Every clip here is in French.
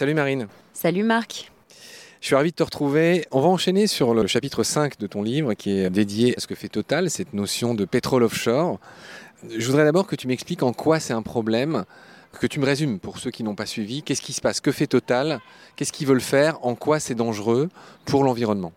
Salut Marine. Salut Marc. Je suis ravi de te retrouver. On va enchaîner sur le chapitre 5 de ton livre qui est dédié à ce que fait Total, cette notion de pétrole offshore. Je voudrais d'abord que tu m'expliques en quoi c'est un problème, que tu me résumes pour ceux qui n'ont pas suivi. Qu'est-ce qui se passe? Que fait Total? Qu'est-ce qu'ils veulent faire? En quoi c'est dangereux pour l'environnement?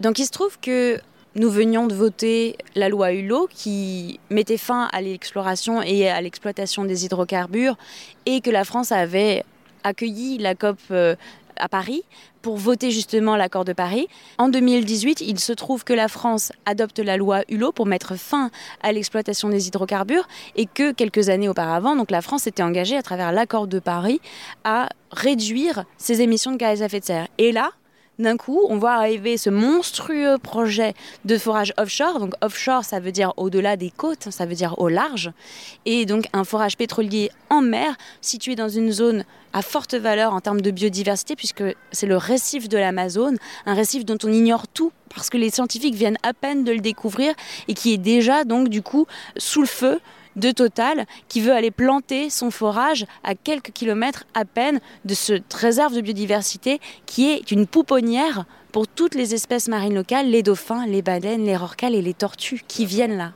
Donc il se trouve que nous venions de voter la loi Hulot qui mettait fin à l'exploration et à l'exploitation des hydrocarbures et que la France avait accueilli la COP euh, à Paris pour voter justement l'accord de Paris. En 2018, il se trouve que la France adopte la loi Hulot pour mettre fin à l'exploitation des hydrocarbures et que quelques années auparavant, donc la France s'était engagée à travers l'accord de Paris à réduire ses émissions de gaz à effet de serre. Et là, d'un coup, on voit arriver ce monstrueux projet de forage offshore. Donc offshore, ça veut dire au-delà des côtes, ça veut dire au large. Et donc un forage pétrolier en mer, situé dans une zone à forte valeur en termes de biodiversité, puisque c'est le récif de l'Amazone, un récif dont on ignore tout parce que les scientifiques viennent à peine de le découvrir et qui est déjà donc du coup sous le feu de Total qui veut aller planter son forage à quelques kilomètres à peine de cette réserve de biodiversité qui est une pouponnière pour toutes les espèces marines locales, les dauphins, les baleines, les rorquals et les tortues qui viennent là.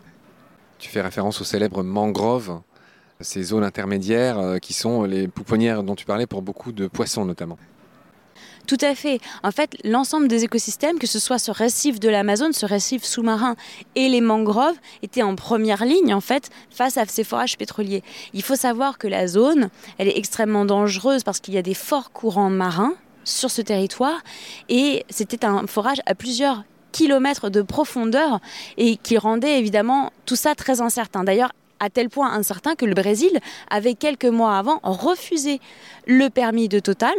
Tu fais référence aux célèbres mangroves, ces zones intermédiaires euh, qui sont les pouponnières dont tu parlais pour beaucoup de poissons notamment. Tout à fait. En fait, l'ensemble des écosystèmes, que ce soit ce récif de l'Amazone, ce récif sous-marin et les mangroves, étaient en première ligne en fait face à ces forages pétroliers. Il faut savoir que la zone, elle est extrêmement dangereuse parce qu'il y a des forts courants marins sur ce territoire et c'était un forage à plusieurs kilomètres de profondeur et qui rendait évidemment tout ça très incertain. D'ailleurs, à tel point incertain que le Brésil avait quelques mois avant refusé le permis de Total.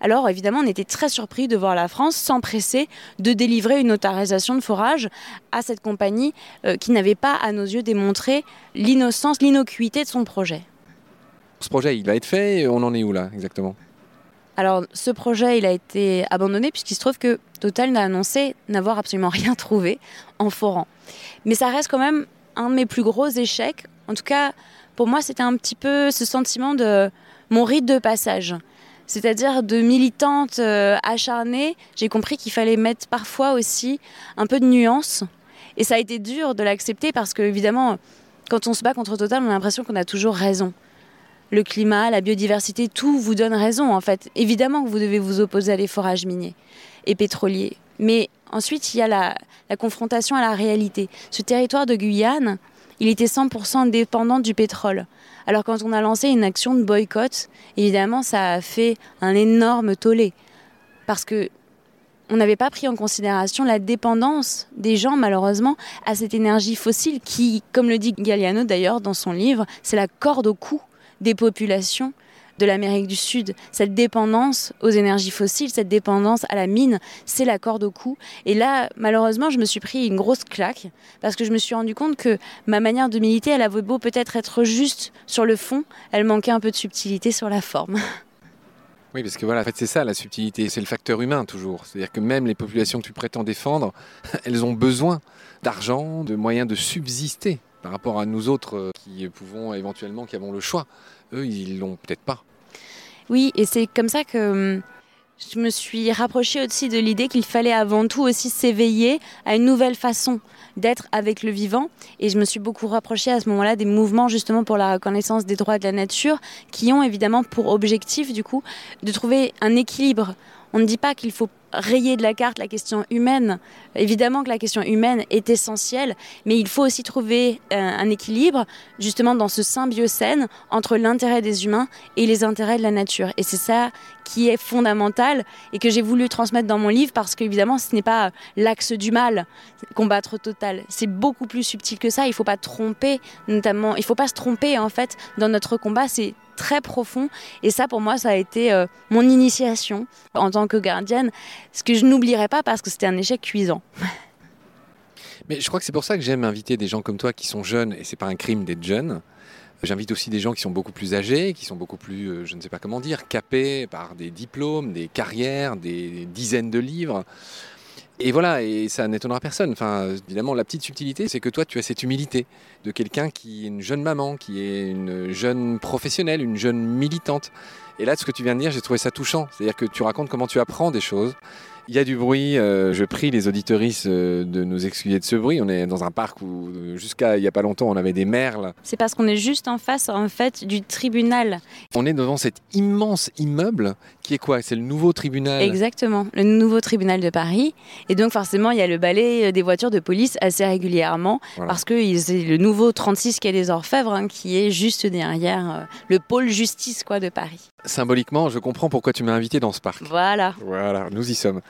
Alors évidemment, on était très surpris de voir la France s'empresser de délivrer une autorisation de forage à cette compagnie euh, qui n'avait pas, à nos yeux, démontré l'innocence, l'innocuité de son projet. Ce projet, il va être fait, on en est où là exactement? Alors, ce projet, il a été abandonné puisqu'il se trouve que Total n'a annoncé n'avoir absolument rien trouvé en forant. Mais ça reste quand même un de mes plus gros échecs en tout cas, pour moi, c'était un petit peu ce sentiment de mon rite de passage. C'est-à-dire de militante euh, acharnée, j'ai compris qu'il fallait mettre parfois aussi un peu de nuance. Et ça a été dur de l'accepter parce que, évidemment, quand on se bat contre Total, on a l'impression qu'on a toujours raison. Le climat, la biodiversité, tout vous donne raison en fait. Évidemment que vous devez vous opposer à des forages miniers et pétroliers. Mais ensuite, il y a la confrontation à la réalité. Ce territoire de Guyane, il était 100% dépendant du pétrole. Alors quand on a lancé une action de boycott, évidemment, ça a fait un énorme tollé. Parce que on n'avait pas pris en considération la dépendance des gens, malheureusement, à cette énergie fossile qui, comme le dit Galliano d'ailleurs dans son livre, c'est la corde au cou des populations de l'Amérique du Sud. Cette dépendance aux énergies fossiles, cette dépendance à la mine, c'est la corde au cou. Et là, malheureusement, je me suis pris une grosse claque parce que je me suis rendu compte que ma manière de militer, elle avait beau peut-être être juste sur le fond, elle manquait un peu de subtilité sur la forme. Oui, parce que voilà, en fait, c'est ça la subtilité, c'est le facteur humain toujours. C'est-à-dire que même les populations que tu prétends défendre, elles ont besoin d'argent, de moyens de subsister par rapport à nous autres euh, qui pouvons éventuellement, qui avons le choix. Eux, ils l'ont peut-être pas. Oui, et c'est comme ça que hum, je me suis rapprochée aussi de l'idée qu'il fallait avant tout aussi s'éveiller à une nouvelle façon d'être avec le vivant. Et je me suis beaucoup rapprochée à ce moment-là des mouvements justement pour la reconnaissance des droits de la nature, qui ont évidemment pour objectif du coup de trouver un équilibre. On ne dit pas qu'il faut rayer de la carte la question humaine. Évidemment que la question humaine est essentielle, mais il faut aussi trouver euh, un équilibre justement dans ce symbiocène entre l'intérêt des humains et les intérêts de la nature. Et c'est ça qui est fondamental et que j'ai voulu transmettre dans mon livre parce qu'évidemment ce n'est pas l'axe du mal, combattre total. C'est beaucoup plus subtil que ça. Il ne faut pas tromper, notamment, il ne faut pas se tromper en fait dans notre combat. C'est très profond. Et ça, pour moi, ça a été euh, mon initiation en tant que gardienne, ce que je n'oublierai pas parce que c'était un échec cuisant. Mais je crois que c'est pour ça que j'aime inviter des gens comme toi qui sont jeunes, et c'est pas un crime d'être jeune. J'invite aussi des gens qui sont beaucoup plus âgés, qui sont beaucoup plus, euh, je ne sais pas comment dire, capés par des diplômes, des carrières, des dizaines de livres. Et voilà, et ça n'étonnera personne. Enfin, évidemment, la petite subtilité, c'est que toi, tu as cette humilité de quelqu'un qui est une jeune maman, qui est une jeune professionnelle, une jeune militante. Et là, ce que tu viens de dire, j'ai trouvé ça touchant. C'est-à-dire que tu racontes comment tu apprends des choses, il y a du bruit. Euh, je prie les auditorices euh, de nous excuser de ce bruit. On est dans un parc où, euh, jusqu'à il n'y a pas longtemps, on avait des merles. C'est parce qu'on est juste en face, en fait, du tribunal. On est devant cet immense immeuble qui est quoi? C'est le nouveau tribunal Exactement, le nouveau tribunal de Paris. Et donc, forcément, il y a le balai des voitures de police assez régulièrement parce que c'est le nouveau 36 quai des Orfèvres hein, qui est juste derrière le pôle justice quoi, de Paris. Symboliquement, je comprends pourquoi tu m'as invité dans ce parc. Voilà. Voilà, nous y sommes.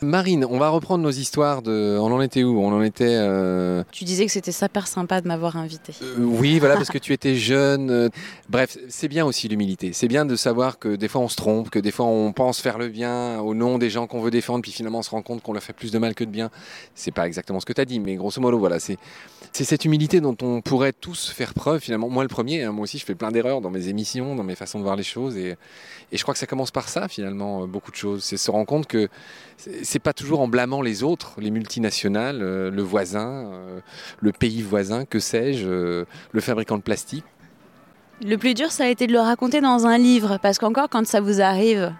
Marine, on va reprendre nos histoires de. On en était où? On en était. Euh, tu disais que c'était super sympa de m'avoir invité. Euh, oui, voilà, parce que tu étais jeune. Euh, bref, c'est bien aussi l'humilité. C'est bien de savoir que des fois on se trompe, que des fois on pense faire le bien au nom des gens qu'on veut défendre, puis finalement on se rend compte qu'on leur fait plus de mal que de bien. C'est pas exactement ce que tu as dit, mais grosso modo, voilà, c'est cette humilité dont on pourrait tous faire preuve finalement. Moi le premier, hein, moi aussi je fais plein d'erreurs dans mes émissions, dans mes façons de voir les choses, et, et je crois que ça commence par ça finalement, beaucoup de choses. C'est se rendre compte que c'est pas toujours en blâmant les autres, les multinationales, euh, le voisin, euh, le pays voisin, que sais-je, euh, le fabricant de plastique. Le plus dur, ça a été de le raconter dans un livre, parce qu'encore quand ça vous arrive,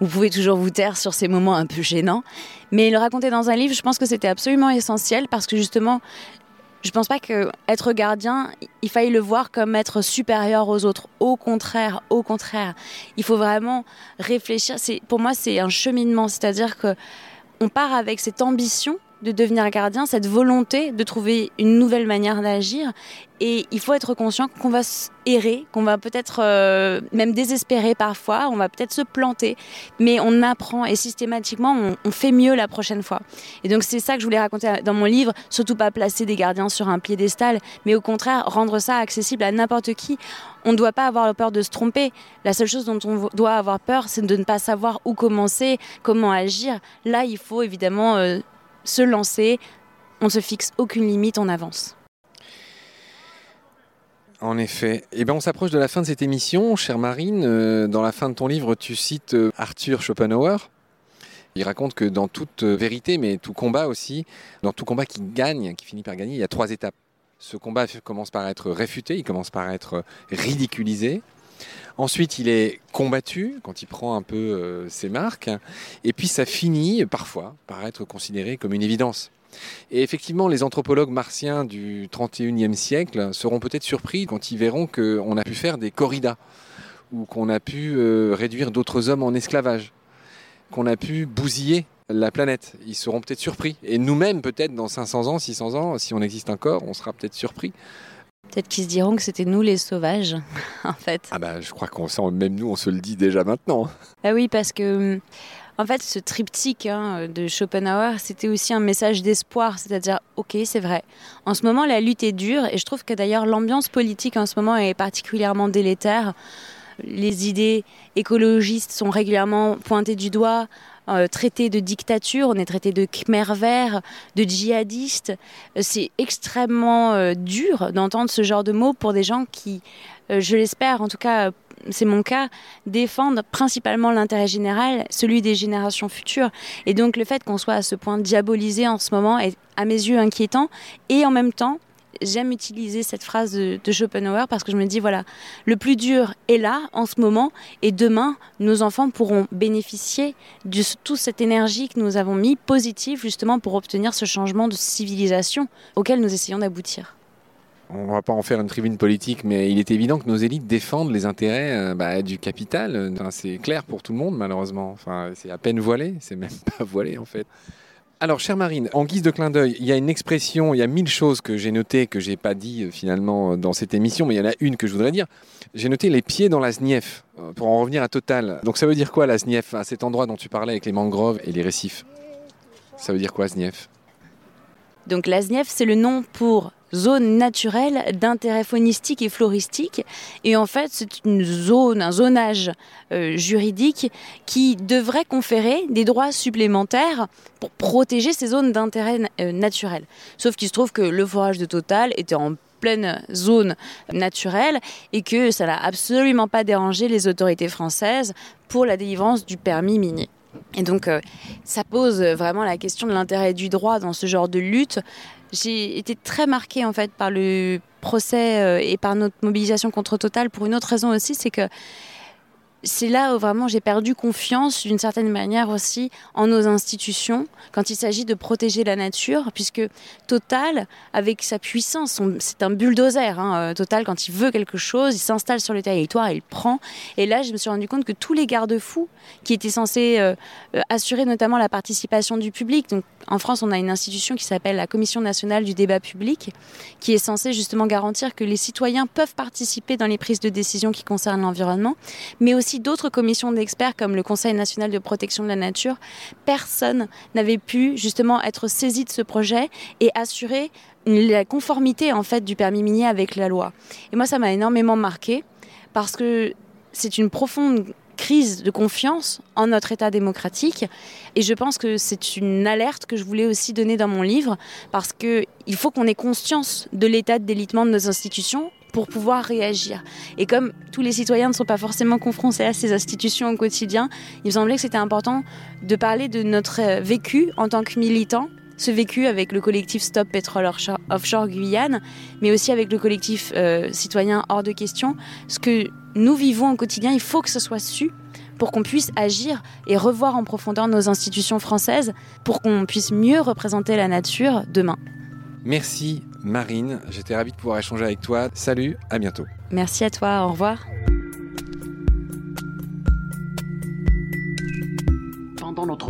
vous pouvez toujours vous taire sur ces moments un peu gênants, mais le raconter dans un livre, je pense que c'était absolument essentiel, parce que justement, je pense pas que être gardien, il faille le voir comme être supérieur aux autres. Au contraire, au contraire, il faut vraiment réfléchir. C'est pour moi, c'est un cheminement, c'est-à-dire que on part avec cette ambition de devenir gardien, cette volonté de trouver une nouvelle manière d'agir. Et il faut être conscient qu'on va errer, qu'on va peut-être euh, même désespérer parfois, on va peut-être se planter, mais on apprend et systématiquement on, fait mieux la prochaine fois. Et donc c'est ça que je voulais raconter dans mon livre, surtout pas placer des gardiens sur un piédestal, mais au contraire rendre ça accessible à n'importe qui. On ne doit pas avoir peur de se tromper. La seule chose dont on doit avoir peur, c'est de ne pas savoir où commencer, comment agir. Là, il faut évidemment euh, se lancer. On ne se fixe aucune limite, on avance. En effet. Eh ben, on s'approche de la fin de cette émission, chère Marine. Euh, dans la fin de ton livre, tu cites euh, Arthur Schopenhauer. Il raconte que dans toute vérité, mais tout combat aussi, dans tout combat qui gagne, qui finit par gagner, il y a trois étapes. Ce combat commence par être réfuté, il commence par être ridiculisé. Ensuite, il est combattu quand il prend un peu ses marques. Et puis, ça finit parfois par être considéré comme une évidence. Et effectivement, les anthropologues martiens du 31e siècle seront peut-être surpris quand ils verront qu'on a pu faire des corridas, ou qu'on a pu euh, réduire d'autres hommes en esclavage, qu'on a pu bousiller la planète. Ils seront peut-être surpris. Et nous-mêmes, peut-être dans 500 ans, 600 ans, si on existe encore, on sera peut-être surpris. Peut-être qu'ils se diront que c'était nous les sauvages, en fait. Ah bah, je crois qu'on sent, même nous, on se le dit déjà maintenant. Ah oui, parce que en fait, ce triptyque hein, de Schopenhauer, c'était aussi un message d'espoir, c'est-à-dire, ok, c'est vrai. En ce moment, la lutte est dure, et je trouve que d'ailleurs l'ambiance politique en ce moment est particulièrement délétère. Les idées écologistes sont régulièrement pointées du doigt, euh, traitées de dictature, on est traité de Khmer vert, de djihadistes. C'est extrêmement euh, dur d'entendre ce genre de mots pour des gens qui, euh, je l'espère en tout cas, c'est mon cas, défendre principalement l'intérêt général, celui des générations futures. Et donc le fait qu'on soit à ce point diabolisé en ce moment est à mes yeux inquiétant. Et en même temps, j'aime utiliser cette phrase de, Schopenhauer parce que je me dis, voilà, le plus dur est là en ce moment et demain, nos enfants pourront bénéficier de toute cette énergie que nous avons mis positive justement pour obtenir ce changement de civilisation auquel nous essayons d'aboutir on ne va pas en faire une tribune politique, mais il est évident que nos élites défendent les intérêts euh, bah, du capital. c'est clair pour tout le monde, malheureusement. C'est à peine voilé, c'est même pas voilé en fait. Alors, chère Marine, en guise de clin d'œil, il y a une expression, il y a mille choses que j'ai notées, que j'ai pas dit euh, finalement dans cette émission, mais il y en a une que je voudrais dire. J'ai noté les pieds dans la Znief, euh, pour en revenir à Total. Donc ça veut dire quoi la Znief, à cet endroit dont tu parlais avec les mangroves et les récifs? Ça veut dire quoi Znief Donc la Znief, c'est le nom pour zone naturelle d'intérêt faunistique et floristique. Et en fait, c'est une zone, un zonage euh, juridique qui devrait conférer des droits supplémentaires pour protéger ces zones d'intérêt euh, naturel. Sauf qu'il se trouve que le forage de Total était en pleine zone naturelle et que ça n'a absolument pas dérangé les autorités françaises pour la délivrance du permis minier. Et donc, euh, ça pose vraiment la question de l'intérêt du droit dans ce genre de lutte. J'ai été très marquée en fait par le procès euh, et par notre mobilisation contre Total pour une autre raison aussi, c'est que c'est là où vraiment j'ai perdu confiance d'une certaine manière aussi en nos institutions quand il s'agit de protéger la nature, puisque Total, avec sa puissance, c'est un bulldozer. Hein, euh, Total, quand il veut quelque chose, il s'installe sur le territoire, il prend. Et là, je me suis rendu compte que tous les garde-fous qui étaient censés euh, assurer notamment la participation du public, donc en France, on a une institution qui s'appelle la Commission nationale du débat public, qui est censée justement garantir que les citoyens peuvent participer dans les prises de décision qui concernent l'environnement, mais aussi d'autres commissions d'experts comme le Conseil national de protection de la nature, personne n'avait pu justement être saisi de ce projet et assurer la conformité du permis minier avec la loi. Et moi, ça m'a énormément marqué parce que c'est une profonde crise de confiance en notre État démocratique. Et je pense que c'est une alerte que je voulais aussi donner dans mon livre, parce qu'il faut qu'on ait conscience de l'état de délitement de nos institutions pour pouvoir réagir. Et comme tous les citoyens ne sont pas forcément confrontés à ces institutions au quotidien, il me semblait que c'était important de parler de notre euh, vécu en tant que militant ce vécu avec le collectif Stop Pétrole Offshore Guyane, mais aussi avec le collectif euh, citoyen Hors de question. Ce que nous vivons au quotidien, il faut que ce soit su pour qu'on puisse agir et revoir en profondeur nos institutions françaises, pour qu'on puisse mieux représenter la nature demain. Merci Marine, j'étais ravi de pouvoir échanger avec toi. Salut, à bientôt. Merci à toi, au revoir. Pendant notre